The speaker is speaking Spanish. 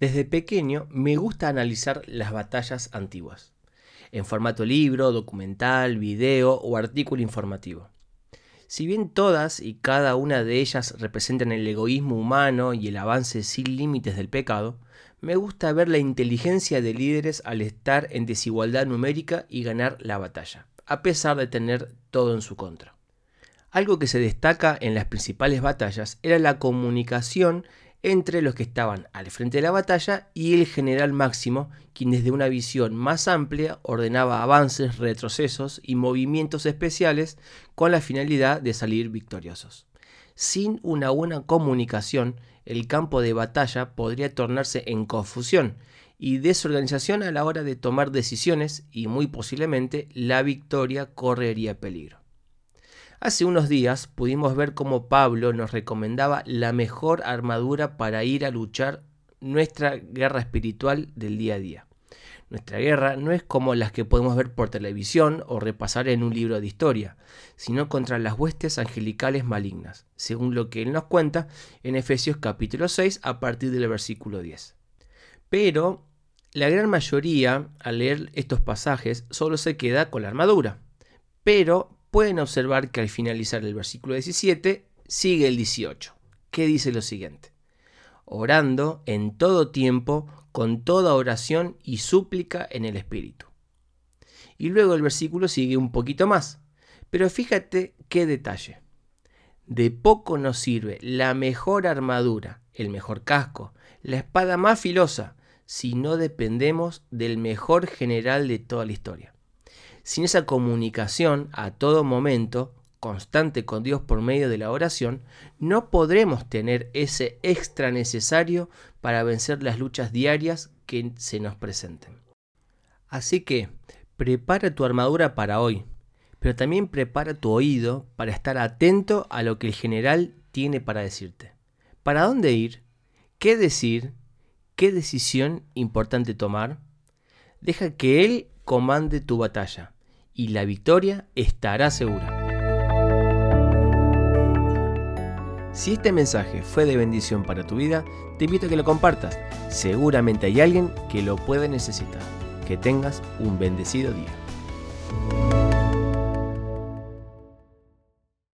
Desde pequeño me gusta analizar las batallas antiguas, en formato libro, documental, video o artículo informativo. Si bien todas y cada una de ellas representan el egoísmo humano y el avance sin límites del pecado, me gusta ver la inteligencia de líderes al estar en desigualdad numérica y ganar la batalla, a pesar de tener todo en su contra. Algo que se destaca en las principales batallas era la comunicación entre los que estaban al frente de la batalla y el general Máximo, quien desde una visión más amplia ordenaba avances, retrocesos y movimientos especiales con la finalidad de salir victoriosos. Sin una buena comunicación, el campo de batalla podría tornarse en confusión y desorganización a la hora de tomar decisiones y muy posiblemente la victoria correría peligro. Hace unos días pudimos ver cómo Pablo nos recomendaba la mejor armadura para ir a luchar nuestra guerra espiritual del día a día. Nuestra guerra no es como las que podemos ver por televisión o repasar en un libro de historia, sino contra las huestes angelicales malignas, según lo que él nos cuenta en Efesios capítulo 6 a partir del versículo 10. Pero la gran mayoría, al leer estos pasajes, solo se queda con la armadura. Pero pueden observar que al finalizar el versículo 17 sigue el 18, que dice lo siguiente. Orando en todo tiempo, con toda oración y súplica en el Espíritu. Y luego el versículo sigue un poquito más, pero fíjate qué detalle. De poco nos sirve la mejor armadura, el mejor casco, la espada más filosa, si no dependemos del mejor general de toda la historia. Sin esa comunicación a todo momento, constante con Dios por medio de la oración, no podremos tener ese extra necesario para vencer las luchas diarias que se nos presenten. Así que, prepara tu armadura para hoy, pero también prepara tu oído para estar atento a lo que el general tiene para decirte. ¿Para dónde ir? ¿Qué decir? ¿Qué decisión importante tomar? Deja que Él comande tu batalla y la victoria estará segura. Si este mensaje fue de bendición para tu vida, te invito a que lo compartas. Seguramente hay alguien que lo puede necesitar. Que tengas un bendecido día.